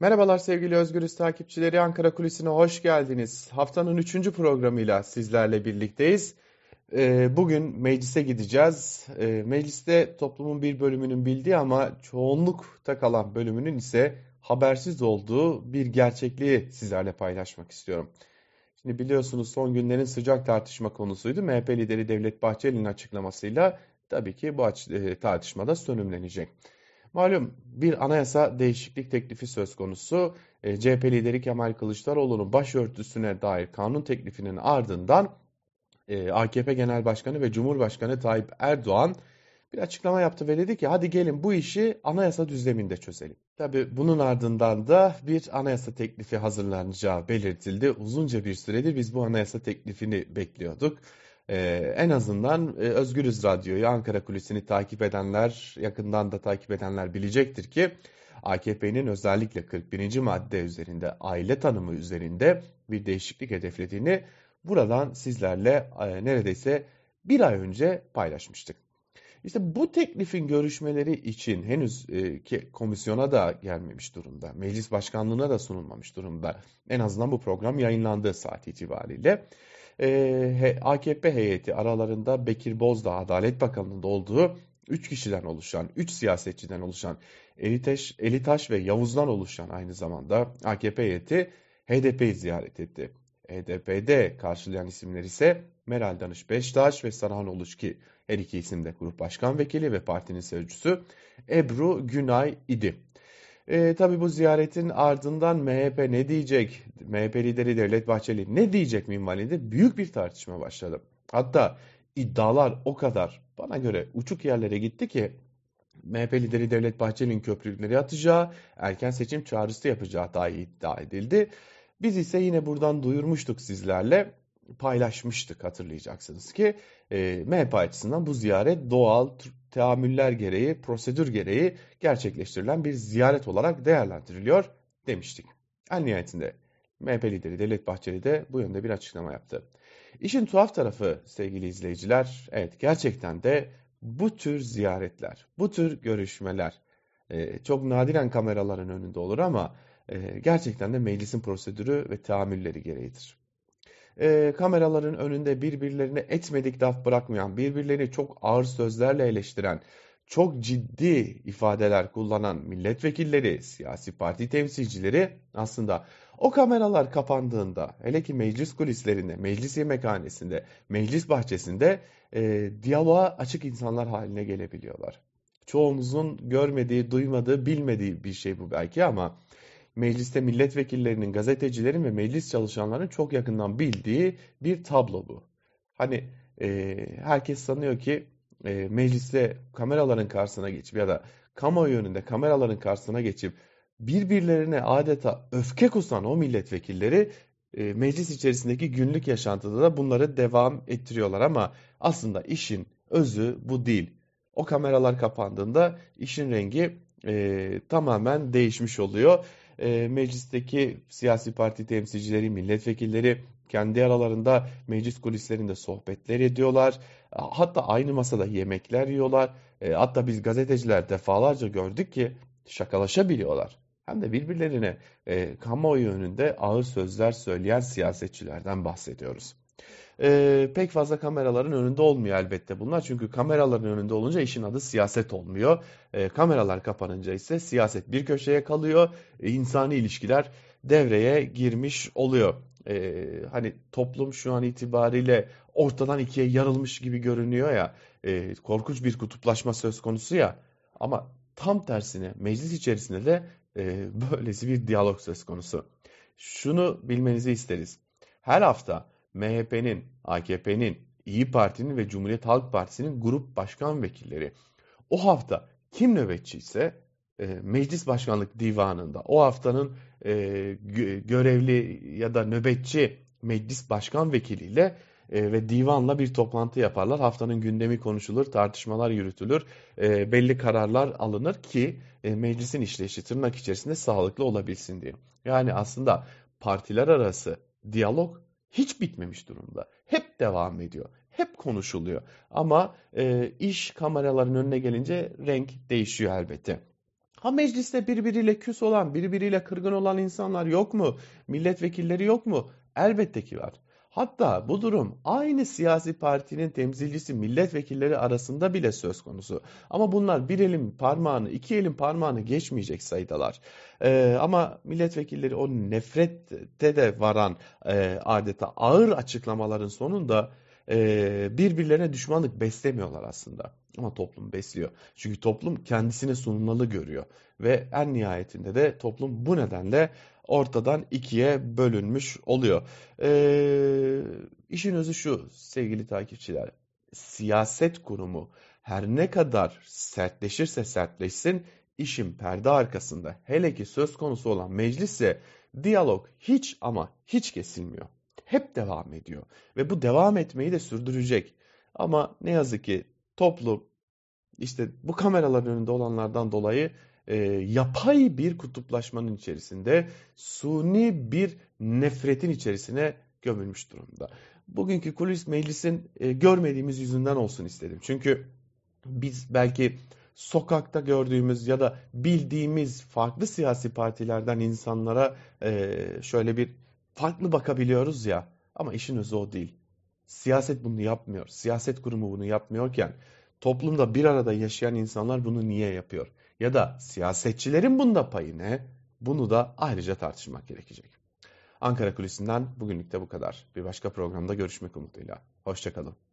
Merhabalar sevgili Özgürüz takipçileri. Ankara Kulisi'ne hoş geldiniz. Haftanın üçüncü programıyla sizlerle birlikteyiz. Ee, bugün meclise gideceğiz. Ee, mecliste toplumun bir bölümünün bildiği ama çoğunlukta kalan bölümünün ise habersiz olduğu bir gerçekliği sizlerle paylaşmak istiyorum. Şimdi biliyorsunuz son günlerin sıcak tartışma konusuydu. MHP lideri Devlet Bahçeli'nin açıklamasıyla tabii ki bu e, tartışmada sönümlenecek. Malum bir anayasa değişiklik teklifi söz konusu. E, CHP lideri Kemal Kılıçdaroğlu'nun başörtüsüne dair kanun teklifinin ardından e, AKP Genel Başkanı ve Cumhurbaşkanı Tayyip Erdoğan bir açıklama yaptı ve dedi ki hadi gelin bu işi anayasa düzleminde çözelim. Tabi bunun ardından da bir anayasa teklifi hazırlanacağı belirtildi. Uzunca bir süredir biz bu anayasa teklifini bekliyorduk. Ee, en azından e, Özgürüz Radyo'yu, Ankara Kulisi'ni takip edenler, yakından da takip edenler bilecektir ki AKP'nin özellikle 41. madde üzerinde, aile tanımı üzerinde bir değişiklik hedeflediğini buradan sizlerle e, neredeyse bir ay önce paylaşmıştık. İşte bu teklifin görüşmeleri için henüz e, ki komisyona da gelmemiş durumda. Meclis başkanlığına da sunulmamış durumda. En azından bu program yayınlandığı saat itibariyle. E, AKP heyeti aralarında Bekir Bozdağ Adalet Bakanlığı'nda olduğu 3 kişiden oluşan, 3 siyasetçiden oluşan Elitaş, Elitaş ve Yavuz'dan oluşan aynı zamanda AKP heyeti HDP'yi ziyaret etti. HDP'de karşılayan isimler ise Meral Danış Beştaş ve Sarhan Oluç ki her iki isim de grup başkan vekili ve partinin sözcüsü Ebru Günay idi. E, tabii bu ziyaretin ardından MHP ne diyecek, MHP lideri Devlet Bahçeli ne diyecek minvalinde büyük bir tartışma başladı. Hatta iddialar o kadar bana göre uçuk yerlere gitti ki MHP lideri Devlet Bahçeli'nin köprüleri atacağı, erken seçim çağrısı yapacağı dahi iddia edildi. Biz ise yine buradan duyurmuştuk sizlerle paylaşmıştık hatırlayacaksınız ki e, MHP açısından bu ziyaret doğal teamüller gereği, prosedür gereği gerçekleştirilen bir ziyaret olarak değerlendiriliyor demiştik. En nihayetinde MHP lideri Devlet Bahçeli de bu yönde bir açıklama yaptı. İşin tuhaf tarafı sevgili izleyiciler, evet gerçekten de bu tür ziyaretler, bu tür görüşmeler e, çok nadiren kameraların önünde olur ama e, gerçekten de meclisin prosedürü ve tahammülleri gereğidir. E, kameraların önünde birbirlerine etmedik laf bırakmayan, birbirlerini çok ağır sözlerle eleştiren, çok ciddi ifadeler kullanan milletvekilleri, siyasi parti temsilcileri aslında o kameralar kapandığında, hele ki meclis kulislerinde, meclis yemekhanesinde, meclis bahçesinde e, diyaloğa açık insanlar haline gelebiliyorlar. Çoğumuzun görmediği, duymadığı, bilmediği bir şey bu belki ama mecliste milletvekillerinin, gazetecilerin ve meclis çalışanlarının çok yakından bildiği bir tablo bu. Hani e, herkes sanıyor ki e, mecliste kameraların karşısına geçip ya da kamuoyu önünde kameraların karşısına geçip birbirlerine adeta öfke kusan o milletvekilleri e, meclis içerisindeki günlük yaşantıda da bunları devam ettiriyorlar ama aslında işin özü bu değil. O kameralar kapandığında işin rengi e, tamamen değişmiş oluyor e, meclisteki siyasi parti temsilcileri, milletvekilleri kendi aralarında meclis kulislerinde sohbetler ediyorlar. Hatta aynı masada yemekler yiyorlar. E, hatta biz gazeteciler defalarca gördük ki şakalaşabiliyorlar. Hem de birbirlerine e, kamuoyu önünde ağır sözler söyleyen siyasetçilerden bahsediyoruz. Ee, pek fazla kameraların önünde olmuyor elbette bunlar. Çünkü kameraların önünde olunca işin adı siyaset olmuyor. Ee, kameralar kapanınca ise siyaset bir köşeye kalıyor. Ee, insani ilişkiler devreye girmiş oluyor. Ee, hani toplum şu an itibariyle ortadan ikiye yarılmış gibi görünüyor ya. E, korkunç bir kutuplaşma söz konusu ya. Ama tam tersine meclis içerisinde de e, böylesi bir diyalog söz konusu. Şunu bilmenizi isteriz. Her hafta MHP'nin, AKP'nin, İyi Parti'nin ve Cumhuriyet Halk Partisi'nin grup başkan vekilleri o hafta kim nöbetçi ise e, meclis başkanlık divanında o haftanın e, görevli ya da nöbetçi meclis başkan vekiliyle e, ve divanla bir toplantı yaparlar. Haftanın gündemi konuşulur, tartışmalar yürütülür, e, belli kararlar alınır ki e, meclisin işleyişi tırnak içerisinde sağlıklı olabilsin diye. Yani aslında partiler arası diyalog hiç bitmemiş durumda. Hep devam ediyor. Hep konuşuluyor. Ama e, iş kameraların önüne gelince renk değişiyor elbette. Ha mecliste birbiriyle küs olan, birbiriyle kırgın olan insanlar yok mu? Milletvekilleri yok mu? Elbette ki var. Hatta bu durum aynı siyasi partinin temsilcisi milletvekilleri arasında bile söz konusu. Ama bunlar bir elin parmağını, iki elin parmağını geçmeyecek sayıdalar. Ee, ama milletvekilleri o nefrette de varan e, adeta ağır açıklamaların sonunda e, birbirlerine düşmanlık beslemiyorlar aslında. Ama toplum besliyor. Çünkü toplum kendisini sunumlalı görüyor. Ve en nihayetinde de toplum bu nedenle ortadan ikiye bölünmüş oluyor. Ee, işin özü şu sevgili takipçiler. Siyaset kurumu her ne kadar sertleşirse sertleşsin işin perde arkasında hele ki söz konusu olan meclisse diyalog hiç ama hiç kesilmiyor. Hep devam ediyor ve bu devam etmeyi de sürdürecek. Ama ne yazık ki toplum işte bu kameraların önünde olanlardan dolayı e, yapay bir kutuplaşmanın içerisinde suni bir nefretin içerisine gömülmüş durumda. Bugünkü kulis meclisin e, görmediğimiz yüzünden olsun istedim. Çünkü biz belki sokakta gördüğümüz ya da bildiğimiz farklı siyasi partilerden insanlara e, şöyle bir farklı bakabiliyoruz ya ama işin özü o değil. Siyaset bunu yapmıyor. Siyaset kurumu bunu yapmıyorken toplumda bir arada yaşayan insanlar bunu niye yapıyor? Ya da siyasetçilerin bunda payı ne? Bunu da ayrıca tartışmak gerekecek. Ankara Kulisi'nden bugünlük de bu kadar. Bir başka programda görüşmek umuduyla. Hoşçakalın.